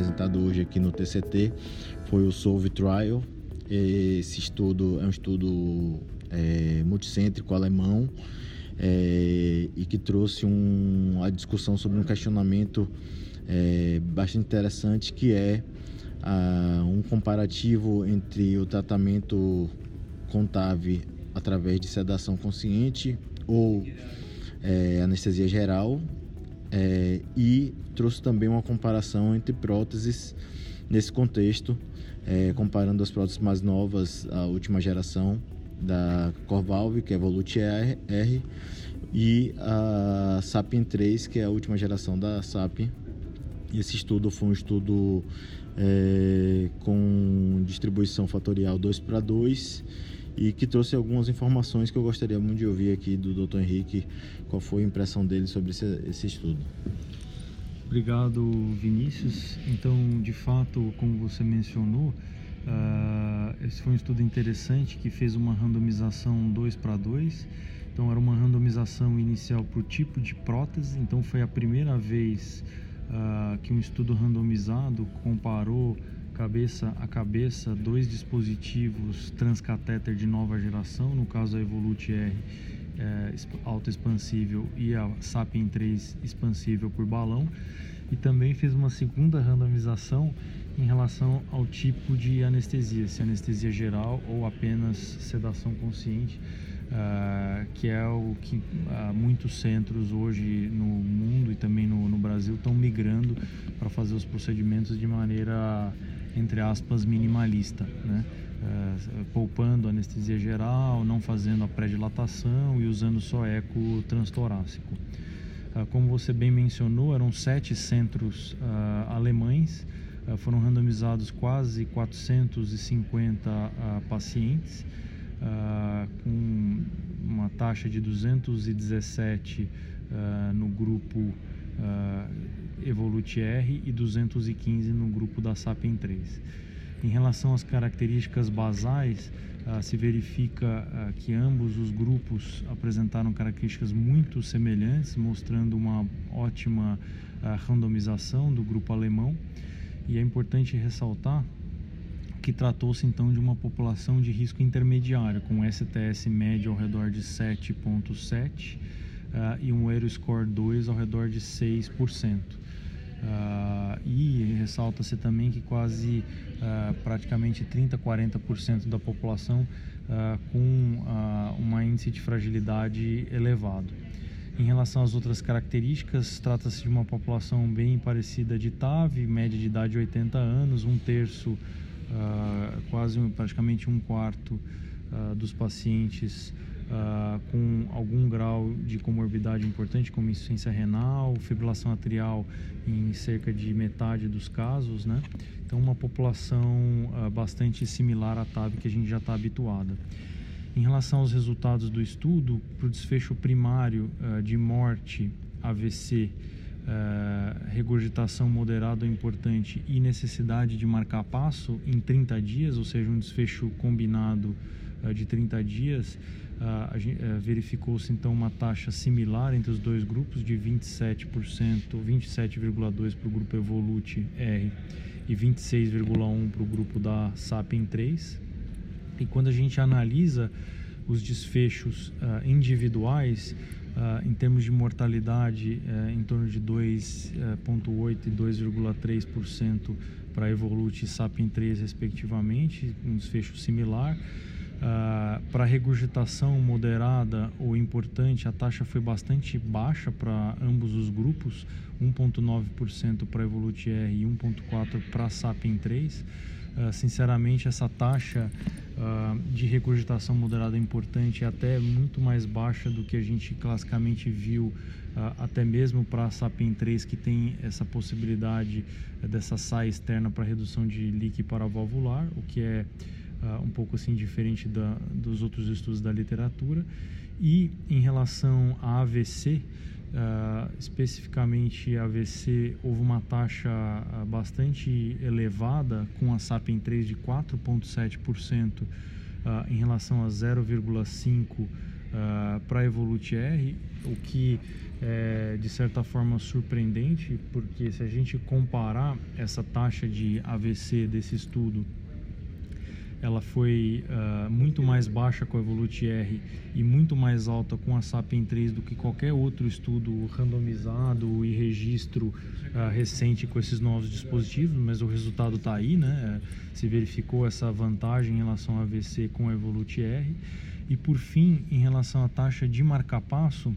apresentado hoje aqui no TCT, foi o Solve Trial. Esse estudo é um estudo é, multicêntrico alemão é, e que trouxe um, a discussão sobre um questionamento é, bastante interessante que é a, um comparativo entre o tratamento contável através de sedação consciente ou é, anestesia geral é, e trouxe também uma comparação entre próteses nesse contexto, é, comparando as próteses mais novas, a última geração da Corvalve, que é Evolute R, R e a Sapien 3, que é a última geração da Sapien. Esse estudo foi um estudo é, com distribuição fatorial 2 para 2 e que trouxe algumas informações que eu gostaria muito de ouvir aqui do Dr. Henrique, qual foi a impressão dele sobre esse, esse estudo. Obrigado, Vinícius. Então, de fato, como você mencionou, uh, esse foi um estudo interessante que fez uma randomização 2 para 2. Então, era uma randomização inicial por tipo de prótese. Então, foi a primeira vez uh, que um estudo randomizado comparou cabeça a cabeça dois dispositivos transcatéter de nova geração, no caso a Evolute R é, autoexpansível e a Sapien 3 expansível por balão, e também fez uma segunda randomização em relação ao tipo de anestesia, se anestesia geral ou apenas sedação consciente, uh, que é o que uh, muitos centros hoje no mundo e também no, no Brasil estão migrando para fazer os procedimentos de maneira entre aspas, minimalista, né? É, poupando anestesia geral, não fazendo a pré-dilatação e usando só eco transtorácico. Uh, como você bem mencionou, eram sete centros uh, alemães, foram randomizados quase 450 pacientes, com uma taxa de 217 no grupo Evolute R e 215 no grupo da Sapien 3. Em relação às características basais, uh, se verifica uh, que ambos os grupos apresentaram características muito semelhantes, mostrando uma ótima uh, randomização do grupo alemão. E é importante ressaltar que tratou-se então de uma população de risco intermediário, com STS médio ao redor de 7,7 e um Aeroscore 2 ao redor de 6%. Uh, e ressalta-se também que quase uh, praticamente 30, 40% da população uh, com uma índice de fragilidade elevado. Em relação às outras características, trata-se de uma população bem parecida de TAV, média de idade de 80 anos, um terço, quase praticamente um quarto dos pacientes uh, com algum grau de comorbidade importante, como insuficiência renal, fibrilação atrial em cerca de metade dos casos, né? Então, uma população uh, bastante similar à TAB que a gente já está habituada. Em relação aos resultados do estudo, para o desfecho primário uh, de morte, AVC, Uh, regurgitação moderada ou importante e necessidade de marcar passo em 30 dias, ou seja, um desfecho combinado de 30 dias, eh, verificou-se então uma taxa similar entre os dois grupos de 27%, 27,2% para o grupo Evolute R e 26,1% para o grupo da Sapien 3. E quando a gente analisa os desfechos uh, individuais, uh, em termos de mortalidade, uh, em torno de 2,8% e 2,3% para Evolute e Sapien 3, respectivamente, um desfecho similar. Uh, para regurgitação moderada ou importante, a taxa foi bastante baixa para ambos os grupos, 1,9% para Evolute R e 1,4% para Sapien 3. Uh, sinceramente, essa taxa uh, de regurgitação moderada importante é até muito mais baixa do que a gente classicamente viu, até mesmo para a Sapien 3, que tem essa possibilidade dessa saia externa para redução de líquido paravalvular, o que é uh, um pouco assim diferente da, dos outros estudos da literatura. E em relação a AVC, uh, ah, especificamente AVC, houve uma taxa uh, bastante elevada com a SAPIEN 3 de 4,7% uh, em relação a 0,5% uh, para a Evolute R, o que é de certa forma surpreendente, porque se a gente comparar essa taxa de AVC desse estudo ela foi uh, muito mais baixa com a Evolute R e muito mais alta com a Sapien 3 do que qualquer outro estudo randomizado e registro uh, recente com esses novos dispositivos, mas o resultado está aí, né? Se verificou essa vantagem em relação ao AVC com a Evolute R. E por fim, em relação à taxa de marcapasso,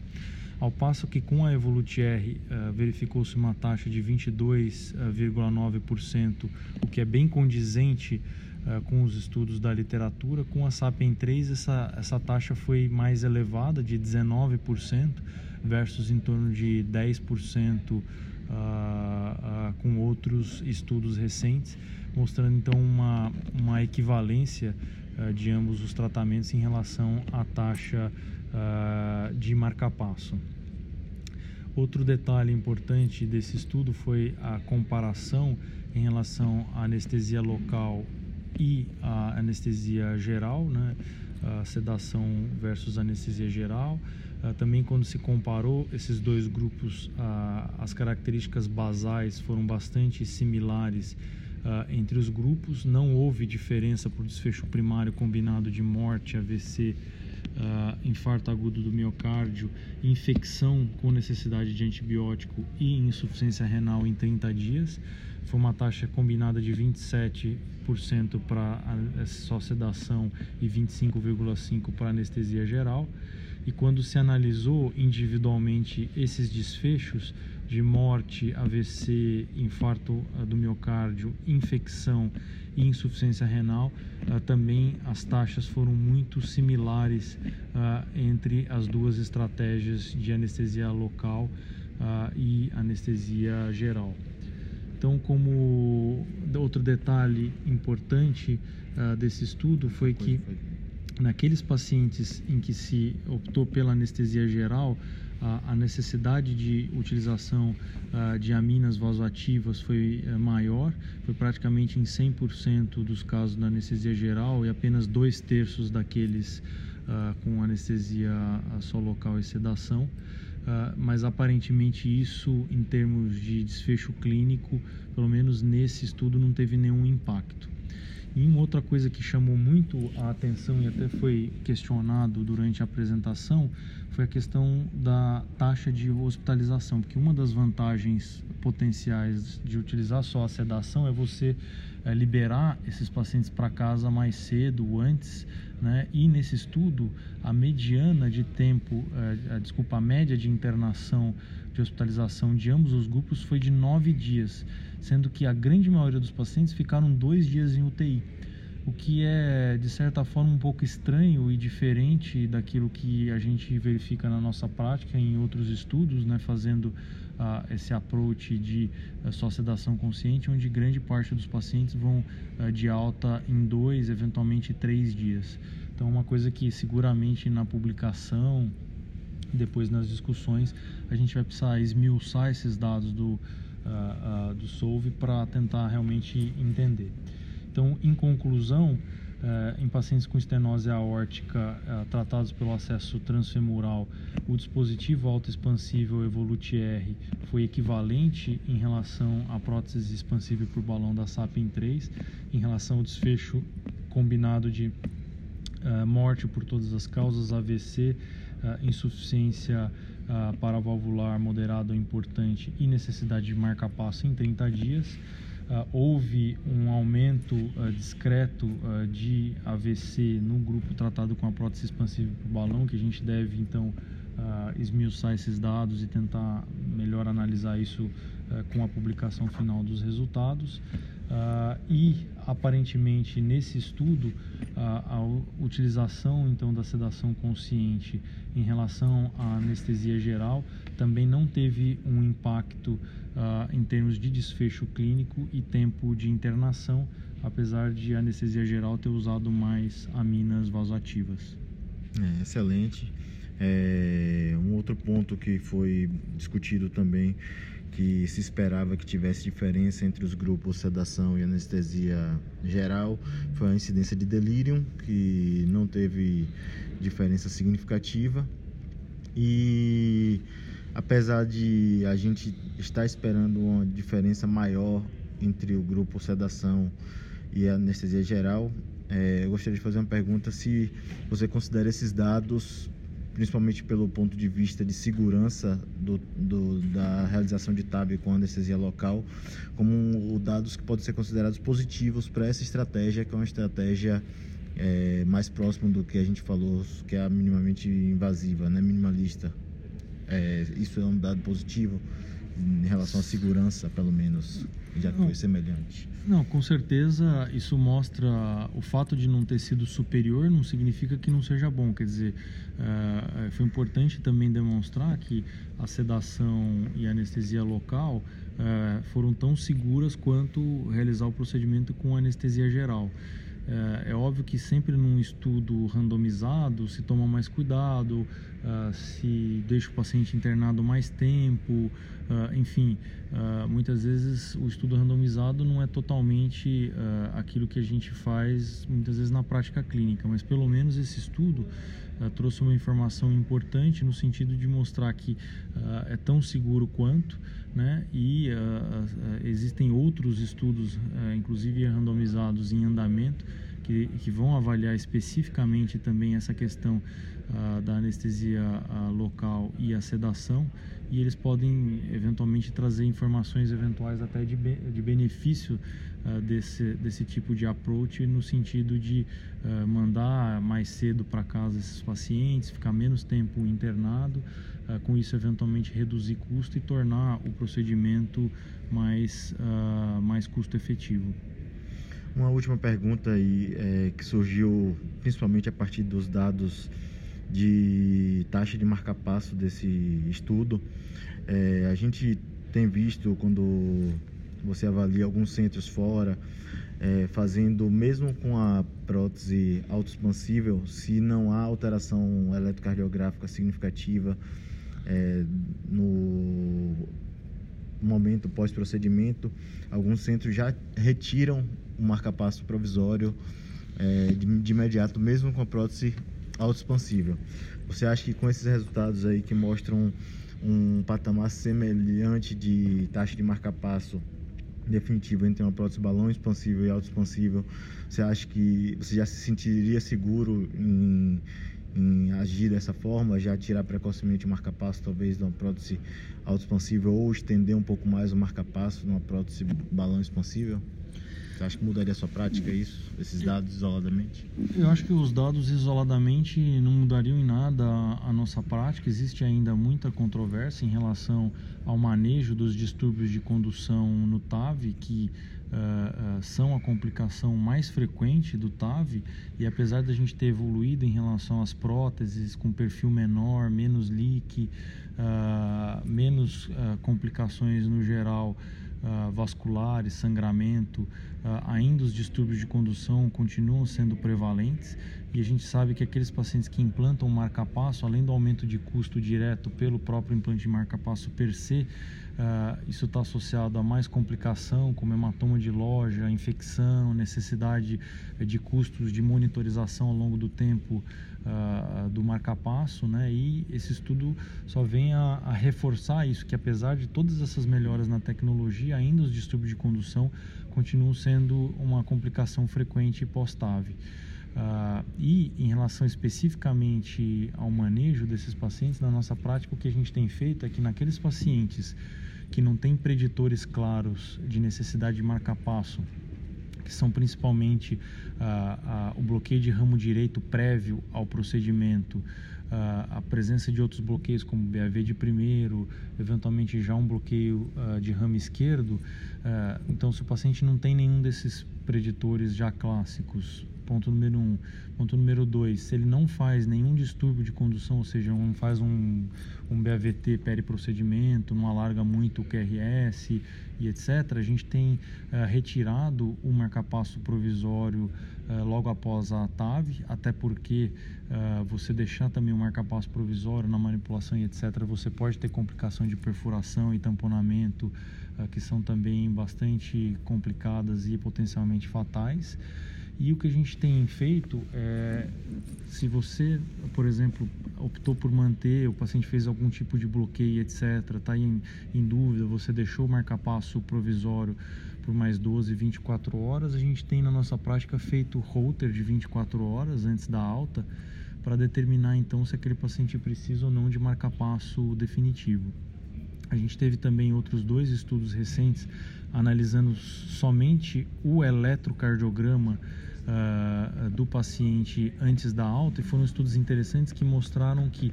ao passo que com a Evolute R uh, verificou-se uma taxa de 22,9%, o que é bem condizente uh, com os estudos da literatura. Com a Sapien 3, essa, essa taxa foi mais elevada, de 19%, versus em torno de 10% uh, uh, com outros estudos recentes, mostrando então uma, uma equivalência de ambos os tratamentos em relação à taxa de marcapasso. Outro detalhe importante desse estudo foi a comparação em relação à anestesia local e a anestesia geral, né? A sedação versus anestesia geral. Uh, também quando se comparou esses dois grupos, as características basais foram bastante similares uh, entre os grupos. Não houve diferença por desfecho primário combinado de morte, AVC, infarto agudo do miocárdio, infecção com necessidade de antibiótico e insuficiência renal em 30 dias. Foi uma taxa combinada de 27% para só sedação e 25,5% para anestesia geral. E quando se analisou individualmente esses desfechos de morte, AVC, infarto ah, do miocárdio, infecção e insuficiência renal, uh, também as taxas foram muito similares uh, entre as duas estratégias de anestesia local uh, e anestesia geral. Então, como outro detalhe importante uh, desse estudo foi que naqueles pacientes em que se optou pela anestesia geral, a, necessidade de utilização uh, de aminas vasoativas foi uh, maior, foi praticamente em 100% dos casos da anestesia geral e apenas dois terços daqueles uh, com anestesia só local e sedação. Uh, mas aparentemente isso, em termos de desfecho clínico, pelo menos nesse estudo, não teve nenhum impacto. E uma outra coisa que chamou muito a atenção e até foi questionado durante a apresentação foi a questão da taxa de hospitalização, porque uma das vantagens potenciais de utilizar só a sedação é você liberar esses pacientes para casa mais cedo, antes, né? E nesse estudo, a mediana de tempo, é, a, desculpa, a média de internação de hospitalização de ambos os grupos foi de nove dias, sendo que a grande maioria dos pacientes ficaram dois dias em UTI o que é de certa forma um pouco estranho e diferente daquilo que a gente verifica na nossa prática em outros estudos, né, fazendo uh, esse approach de uh, só sedação consciente, onde grande parte dos pacientes vão uh, de alta em dois, eventualmente três dias. Então, uma coisa que seguramente na publicação, depois nas discussões, a gente vai precisar esmiuçar esses dados do, uh, do SOLVE para tentar realmente entender. Então, em conclusão, eh, em pacientes com estenose aórtica eh, tratados pelo acesso transfemoral, o dispositivo autoexpansível Evolute R foi equivalente em relação à prótese expansível por balão da SAPIEN 3, em relação ao desfecho combinado de eh, morte por todas as causas, AVC, insuficiência paravalvular moderada ou importante e necessidade de marca-passo em 30 dias. Uh, houve um aumento uh, discreto uh, de AVC no grupo tratado com a prótese expansiva por balão, que a gente deve então esmiuçar esses dados e tentar melhor analisar isso com a publicação final dos resultados. E aparentemente nesse estudo a utilização então da sedação consciente em relação à anestesia geral também não teve um impacto uh, em termos de desfecho clínico e tempo de internação, apesar de a anestesia geral ter usado mais aminas vasoativas. É, excelente. É, um outro ponto que foi discutido também que se esperava que tivesse diferença entre os grupos sedação e anestesia geral foi a incidência de delírio, que não teve diferença significativa. E apesar de a gente estar esperando uma diferença maior entre o grupo sedação e a anestesia geral, é, eu gostaria de fazer uma pergunta se você considera esses dados principalmente pelo ponto de vista de segurança do, do, da realização de TAB com anestesia local, como dados que podem ser considerados positivos para essa estratégia, que é uma estratégia é, mais próxima do que a gente falou, que é a minimamente invasiva, né, minimalista. É, isso é um dado positivo em relação à segurança, pelo menos, já que foi semelhante. Não, com certeza isso mostra o fato de não ter sido superior não significa que não seja bom. Quer dizer, uh, foi importante também demonstrar que a sedação e a anestesia local uh, foram tão seguras quanto realizar o procedimento com anestesia geral. É, é, óbvio que sempre num estudo randomizado se toma mais cuidado, uh, se deixa o paciente internado mais tempo, uh, enfim, uh, muitas vezes o estudo randomizado não é totalmente aquilo que a gente faz muitas vezes na prática clínica, mas pelo menos esse estudo trouxe uma informação importante no sentido de mostrar que é tão seguro quanto, né? E existem outros estudos, inclusive randomizados em andamento, que, que vão avaliar especificamente também essa questão uh, da anestesia uh, local e a sedação e eles podem eventualmente trazer informações eventuais até de, be de benefício uh, desse, desse tipo de approach no sentido de mandar mais cedo para casa esses pacientes, ficar menos tempo internado, com isso eventualmente reduzir custo e tornar o procedimento mais, mais custo efetivo. Uma última pergunta aí, é, que surgiu principalmente a partir dos dados de taxa de marca-passo desse estudo. É, a gente tem visto quando você avalia alguns centros fora, é, fazendo mesmo com a prótese autoexpansível, se não há alteração eletrocardiográfica significativa é, no momento pós-procedimento, alguns centros já retiram o marca-passo provisório é, de, de, imediato, mesmo com a prótese autoexpansível. Você acha que com esses resultados aí que mostram um, patamar semelhante de taxa de marca-passo definitivo entre uma prótese balão expansível e autoexpansível, você acha que você já se sentiria seguro em, em agir dessa forma, já tirar precocemente o marca-passo, talvez de uma prótese autoexpansível ou estender um pouco mais o marca-passo numa prótese balão expansível? Você acha que mudaria a sua prática isso, esses dados isoladamente? Eu acho que os dados isoladamente não mudariam em nada a nossa prática. Existe ainda muita controvérsia em relação ao manejo dos distúrbios de condução no TAV, que uh, são a complicação mais frequente do TAV. E apesar da gente ter evoluído em relação às próteses com perfil menor, menos leak, uh, menos complicações no geral uh, vasculares, sangramento, uh, ainda os distúrbios de condução continuam sendo prevalentes e a gente sabe que aqueles pacientes que implantam marca-passo, além do aumento de custo direto pelo próprio implante de marca-passo per se, Uh, isso está associado a mais complicação, como hematoma de loja, infecção, necessidade de custos de monitorização ao longo do tempo uh, do marca-passo, né? E esse estudo só vem a, a, reforçar isso, que apesar de todas essas melhoras na tecnologia, ainda os distúrbios de condução continuam sendo uma complicação frequente pós-TAV. Uh, e em relação especificamente ao manejo desses pacientes, na nossa prática, o que a gente tem feito é que naqueles pacientes que não têm preditores claros de necessidade de marca-passo, que são principalmente uh, uh, o bloqueio de ramo direito prévio ao procedimento, a presença de outros bloqueios como BAV de primeiro, eventualmente já um bloqueio de ramo esquerdo. então, se o paciente não tem nenhum desses preditores já clássicos Ponto número um. Ponto número dois, se ele não faz nenhum distúrbio de condução, ou seja, não faz um, um BAVT periprocedimento, não alarga muito o QRS e etc., a gente tem uh, retirado o marcapasso provisório uh, logo após a TAV, até porque uh, você deixar também o marcapasso provisório na manipulação e etc., você pode ter complicação de perfuração e tamponamento, que são também bastante complicadas e potencialmente fatais. E o que a gente tem feito é, se você, por exemplo, optou por manter, o paciente fez algum tipo de bloqueio, etc., está em, em dúvida, você deixou o marcapasso provisório por mais 12, 24 horas, a gente tem na nossa prática feito holter de 24 horas antes da alta para determinar então se aquele paciente precisa ou não de marcapasso definitivo. A gente teve também outros dois estudos recentes analisando somente o eletrocardiograma uh, do paciente antes da alta e foram estudos interessantes que mostraram que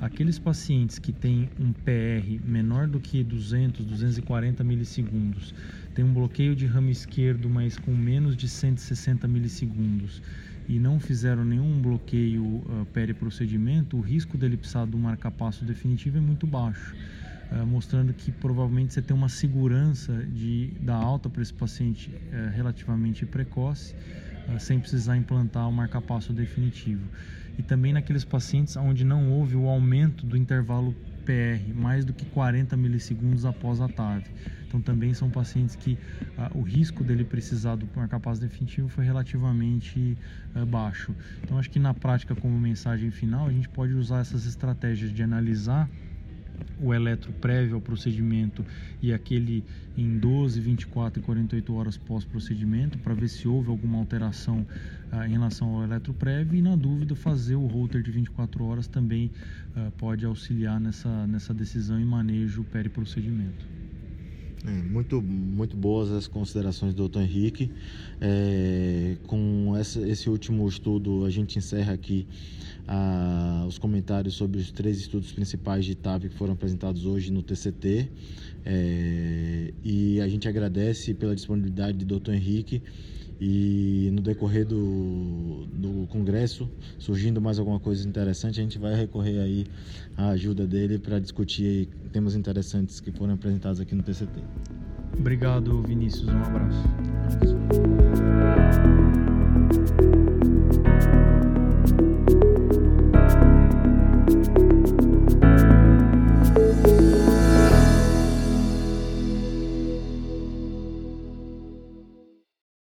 aqueles pacientes que têm um PR menor do que 200, 240 milissegundos, tem um bloqueio de ramo esquerdo, mas com menos de 160 milissegundos e não fizeram nenhum bloqueio uh, periprocedimento, o risco dele precisar do marcapasso definitivo é muito baixo. Uh, mostrando que provavelmente você tem uma segurança de dar alta para esse paciente uh, relativamente precoce ah, sem precisar implantar o marcapasso definitivo. E também naqueles pacientes onde não houve o aumento do intervalo PR, mais do que 40 milissegundos após a TAV. Então também são pacientes que ah, o risco dele precisar do marcapasso definitivo foi relativamente ah, baixo. Então acho que na prática, como mensagem final, a gente pode usar essas estratégias de analisar o eletro prévio ao procedimento e aquele em 12, 24 e 48 horas pós-procedimento para ver se houve alguma alteração ah, em relação ao eletro prévio e na dúvida fazer o holter de 24 horas também ah, pode auxiliar nessa, nessa decisão e manejo peri-procedimento. É, muito, muito boas as considerações do Dr. Henrique. É, com essa, esse último estudo, a gente encerra aqui ah, os comentários sobre os três estudos principais de TAV que foram apresentados hoje no TCT. É, e a gente agradece pela disponibilidade do Dr. Henrique e no decorrer do, do congresso, surgindo mais alguma coisa interessante, a gente vai recorrer aí à ajuda dele para discutir temas interessantes que foram apresentados aqui no TCT. Obrigado, Vinícius. Um abraço.